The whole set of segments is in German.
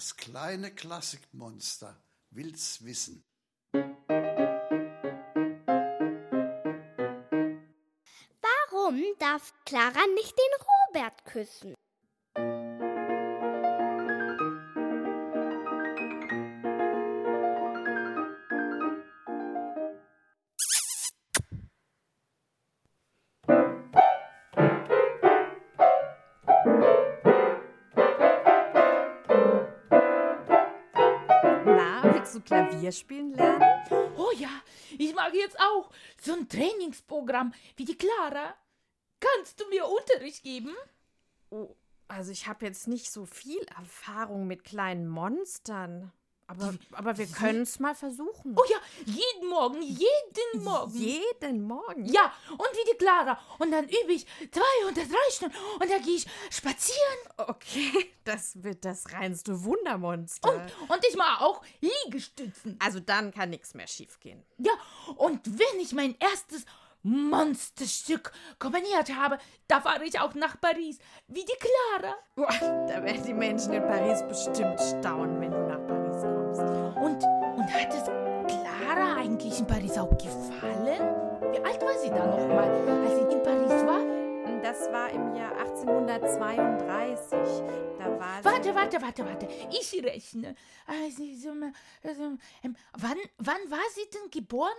Das kleine Klassikmonster will's wissen. Warum darf Clara nicht den Robert küssen? Du Klavier spielen lernen? Oh ja, ich mag jetzt auch so ein Trainingsprogramm wie die Clara. Kannst du mir Unterricht geben? Oh, also ich habe jetzt nicht so viel Erfahrung mit kleinen Monstern. Aber, aber wir können es mal versuchen. Oh ja, jeden Morgen, jeden Morgen. Jeden Morgen? Ja, und wie die Clara. Und dann übe ich zwei oder drei Stunden und dann gehe ich spazieren. Okay, das wird das reinste Wundermonster. Und, und ich mache auch Liegestützen. also dann kann nichts mehr schiefgehen. Ja, und wenn ich mein erstes Monsterstück komponiert habe, da fahre ich auch nach Paris, wie die Clara. Boah, da werden die Menschen in Paris bestimmt staunen, wenn du. Und, hat es Clara eigentlich in Paris auch gefallen? Wie alt war sie da nochmal, als sie in Paris war? Das war im Jahr 1832. Da war Warte, warte, warte, warte. Ich rechne. Also, so, also, ähm, wann, wann war sie denn geboren?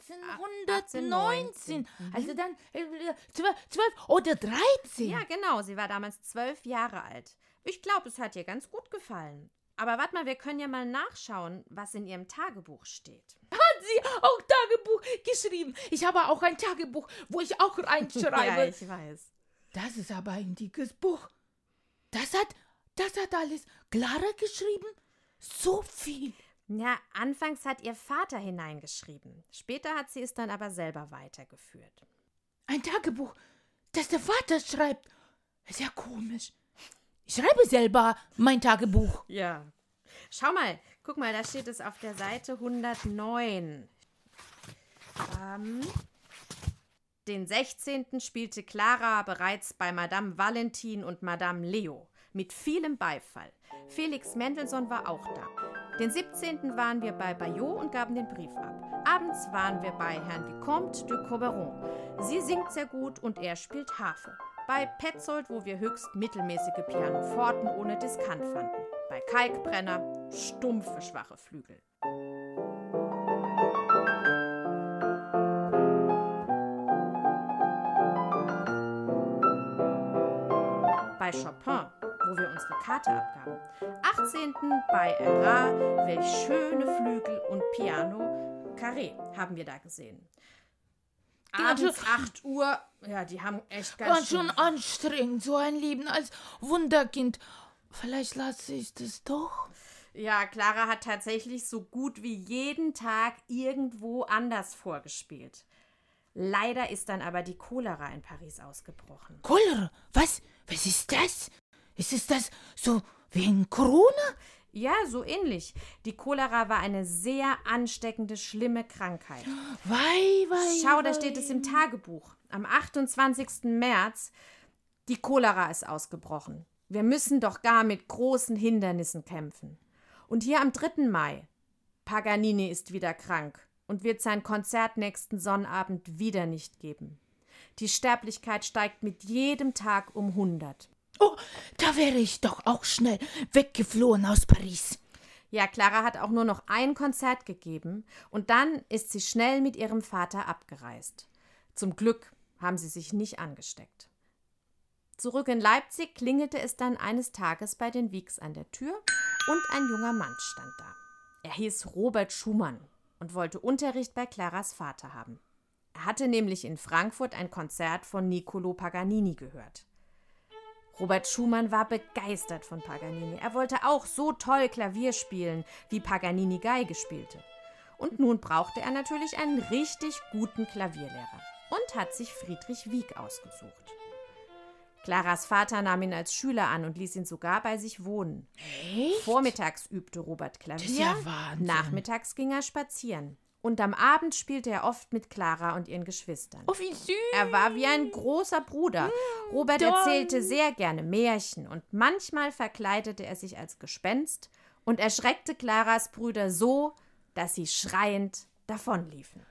1819. 1819. Mhm. Also dann äh, zwölf, zwölf oder 13. Ja, genau. Sie war damals zwölf Jahre alt. Ich glaube, es hat ihr ganz gut gefallen. Aber warte mal, wir können ja mal nachschauen, was in ihrem Tagebuch steht. Hat sie auch Tagebuch geschrieben. Ich habe auch ein Tagebuch, wo ich auch reinschreibe. Ja, ich weiß. Das ist aber ein dickes Buch. Das hat, das hat alles Clara geschrieben? So viel. Ja, anfangs hat ihr Vater hineingeschrieben. Später hat sie es dann aber selber weitergeführt. Ein Tagebuch, das der Vater schreibt. Ist ja komisch. Ich schreibe selber mein Tagebuch. Ja. Schau mal, guck mal, da steht es auf der Seite 109. Ähm, den 16. spielte Clara bereits bei Madame Valentin und Madame Leo. Mit vielem Beifall. Felix Mendelssohn war auch da. Den 17. waren wir bei Bayot und gaben den Brief ab. Abends waren wir bei Herrn Vicomte de Coberon. Sie singt sehr gut und er spielt Harfe. Bei Petzold, wo wir höchst mittelmäßige Pianoforten ohne Diskant fanden. Bei Kalkbrenner stumpfe, schwache Flügel. bei Chopin, wo wir unsere Karte abgaben. 18. bei Erra, welch schöne Flügel und Piano Carré haben wir da gesehen. Abends 8 Uhr, ja, die haben echt ganz War schon anstrengend, so ein Leben als Wunderkind. Vielleicht lasse ich das doch. Ja, Clara hat tatsächlich so gut wie jeden Tag irgendwo anders vorgespielt. Leider ist dann aber die Cholera in Paris ausgebrochen. Cholera? Was? Was ist das? Ist es das so wie ein Corona? Ja, so ähnlich. Die Cholera war eine sehr ansteckende, schlimme Krankheit. Wei, wei. Schau, da steht es im Tagebuch. Am 28. März, die Cholera ist ausgebrochen. Wir müssen doch gar mit großen Hindernissen kämpfen. Und hier am 3. Mai, Paganini ist wieder krank und wird sein Konzert nächsten Sonnabend wieder nicht geben. Die Sterblichkeit steigt mit jedem Tag um 100. Oh, da wäre ich doch auch schnell weggeflohen aus Paris. Ja, Clara hat auch nur noch ein Konzert gegeben und dann ist sie schnell mit ihrem Vater abgereist. Zum Glück haben sie sich nicht angesteckt. Zurück in Leipzig klingelte es dann eines Tages bei den Wieks an der Tür und ein junger Mann stand da. Er hieß Robert Schumann und wollte Unterricht bei Claras Vater haben. Er hatte nämlich in Frankfurt ein Konzert von Niccolo Paganini gehört. Robert Schumann war begeistert von Paganini. Er wollte auch so toll Klavier spielen, wie Paganini Geige spielte. Und nun brauchte er natürlich einen richtig guten Klavierlehrer und hat sich Friedrich Wieck ausgesucht. Claras Vater nahm ihn als Schüler an und ließ ihn sogar bei sich wohnen. Vormittags übte Robert Klavier, ja nachmittags ging er spazieren. Und am Abend spielte er oft mit Clara und ihren Geschwistern. Oh, wie süß. Er war wie ein großer Bruder. Robert Don. erzählte sehr gerne Märchen und manchmal verkleidete er sich als Gespenst und erschreckte Claras Brüder so, dass sie schreiend davonliefen.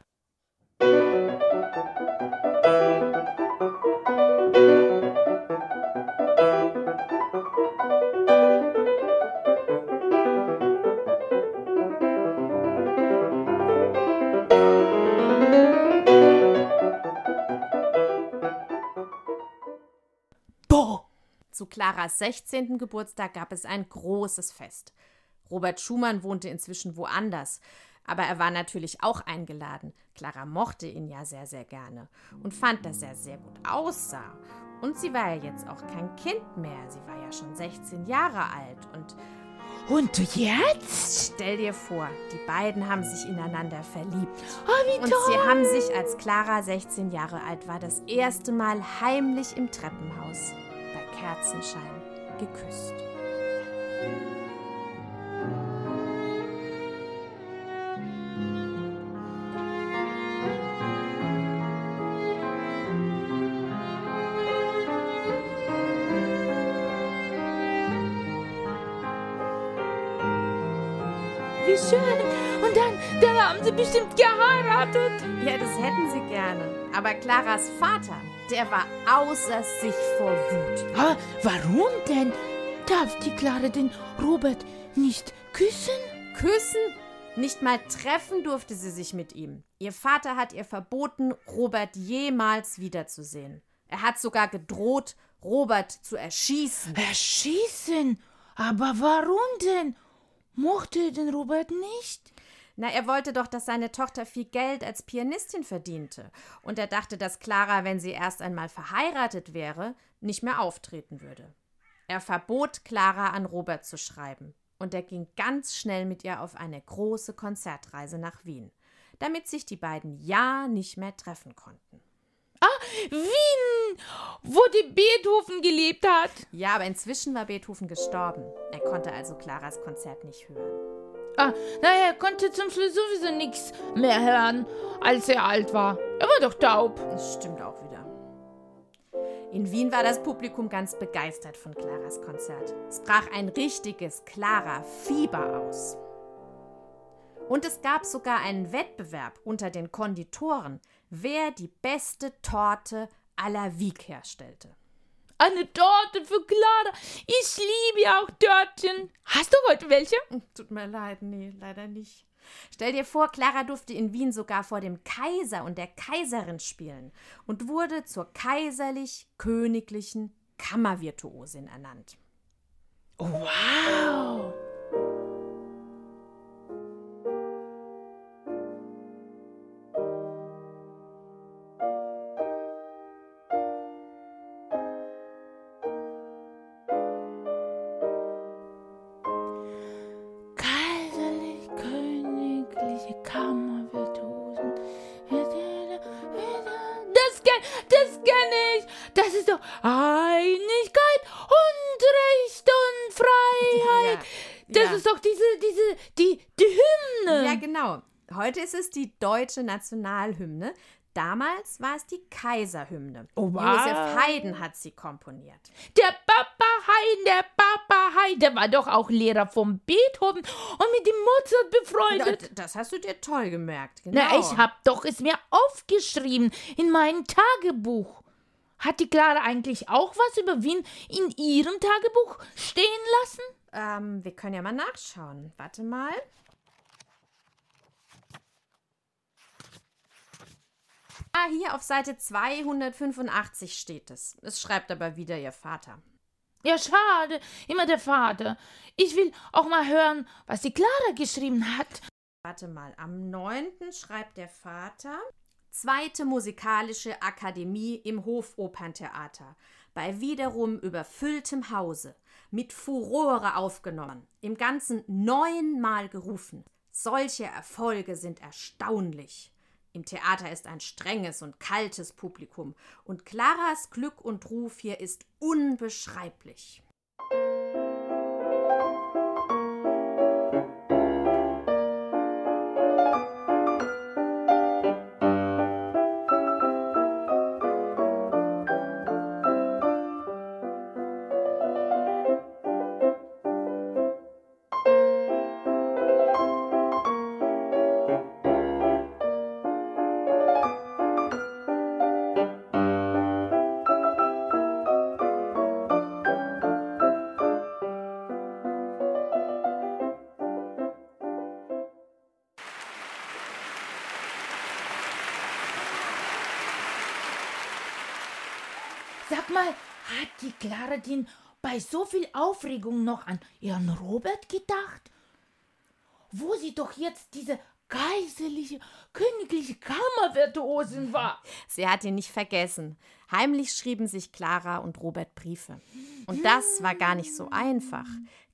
Claras 16. Geburtstag gab es ein großes Fest. Robert Schumann wohnte inzwischen woanders, aber er war natürlich auch eingeladen. Clara mochte ihn ja sehr, sehr gerne und fand, dass er sehr gut aussah. Und sie war ja jetzt auch kein Kind mehr. Sie war ja schon 16 Jahre alt. Und Und jetzt? stell dir vor, die beiden haben sich ineinander verliebt. Oh, wie Und toll! sie haben sich, als Clara 16 Jahre alt war, das erste Mal heimlich im Treppenhaus Kerzenschein geküsst. Wie schön! Und dann, dann haben sie bestimmt geheiratet. Ja, das hätten sie gerne. Aber Claras Vater, der war außer sich vor Wut. Ah, warum denn? Darf die Clara den Robert nicht küssen? Küssen? Nicht mal treffen durfte sie sich mit ihm. Ihr Vater hat ihr verboten, Robert jemals wiederzusehen. Er hat sogar gedroht, Robert zu erschießen. Erschießen? Aber warum denn? Mochte er den Robert nicht? Na, er wollte doch, dass seine Tochter viel Geld als Pianistin verdiente. Und er dachte, dass Clara, wenn sie erst einmal verheiratet wäre, nicht mehr auftreten würde. Er verbot Clara an Robert zu schreiben. Und er ging ganz schnell mit ihr auf eine große Konzertreise nach Wien, damit sich die beiden ja nicht mehr treffen konnten. Wien, wo die Beethoven gelebt hat. Ja, aber inzwischen war Beethoven gestorben. Er konnte also Claras Konzert nicht hören. Ah, naja, er konnte zum Schluss sowieso nichts mehr hören, als er alt war. Er war doch taub. Das stimmt auch wieder. In Wien war das Publikum ganz begeistert von Claras Konzert. Es brach ein richtiges Clara-Fieber aus. Und es gab sogar einen Wettbewerb unter den Konditoren, wer die beste Torte aller Wieg herstellte. Eine Torte für Clara. Ich liebe ja auch Törtchen. Hast du heute welche? Tut mir leid, nee, leider nicht. Stell dir vor, Clara durfte in Wien sogar vor dem Kaiser und der Kaiserin spielen und wurde zur kaiserlich-königlichen Kammervirtuosin ernannt. Wow. Kammervirtuosen. Das kenn, das kenn ich. Das ist doch Einigkeit und Recht und Freiheit. Ja, Das ja. ist doch diese, diese, die, die Hymne. Ja, genau. Heute ist es die deutsche Nationalhymne. Damals war es die Kaiserhymne. Oh, wow. Josef Haydn hat sie komponiert. Der Haydn, der Papa Haydn, der war doch auch Lehrer von Beethoven und mit dem Mozart befreundet. D- Das hast du dir toll gemerkt. Genau. Na, ich hab doch es mir aufgeschrieben in meinem Tagebuch. Hat die Clara eigentlich auch was über Wien in ihrem Tagebuch stehen lassen? Ähm, wir können ja mal nachschauen. Warte mal. Ah, hier auf Seite 285 steht es. Es schreibt aber wieder ihr Vater. Ja, schade, immer der Vater. Ich will auch mal hören, was die Clara geschrieben hat. Warte mal, am 9. schreibt der Vater Zweite Musikalische Akademie im Hofoperntheater. Bei wiederum überfülltem Hause. Mit Furore aufgenommen. Im Ganzen neunmal gerufen. Solche Erfolge sind erstaunlich. Im Theater ist ein strenges und kaltes Publikum. Und Claras Glück und Ruf hier ist unbeschreiblich. Mal, hat die Clara denn bei so viel Aufregung noch an ihren Robert gedacht? Wo sie doch jetzt diese kaiserliche, königliche Kammervirtuosin war. Sie hat ihn nicht vergessen. Heimlich schrieben sich Clara und Robert Briefe. Und das war gar nicht so einfach.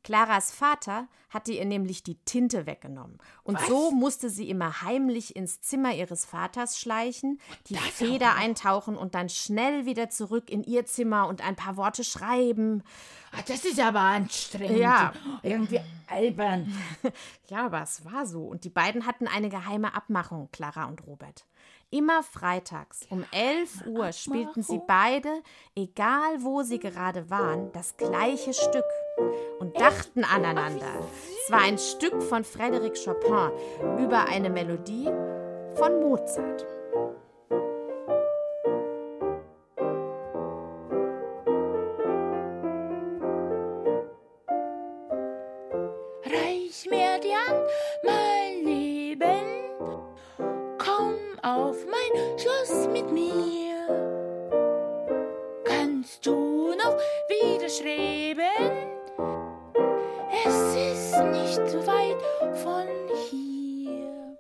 Claras Vater hatte ihr nämlich die Tinte weggenommen. Und Was? so musste sie immer heimlich ins Zimmer ihres Vaters schleichen, die das Feder eintauchen und dann schnell wieder zurück in ihr Zimmer und ein paar Worte schreiben. Ah, Das ist aber anstrengend. Ja. Irgendwie albern. Ja, aber es war so. Und die beiden hatten eine geheime Abmachung, Clara und Robert. Immer freitags um 11 Uhr spielten sie beide, egal wo sie gerade waren, das gleiche Stück und dachten aneinander. Es war ein Stück von Frédéric Chopin über eine Melodie von Mozart. Reich mir die Hand, mein so weit von hier.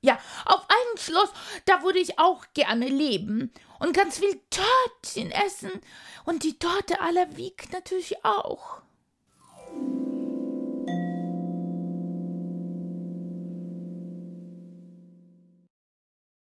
Ja, auf einem Schloss, da würde ich auch gerne leben und ganz viel Törtchen essen und die Torte aller Wieg natürlich auch.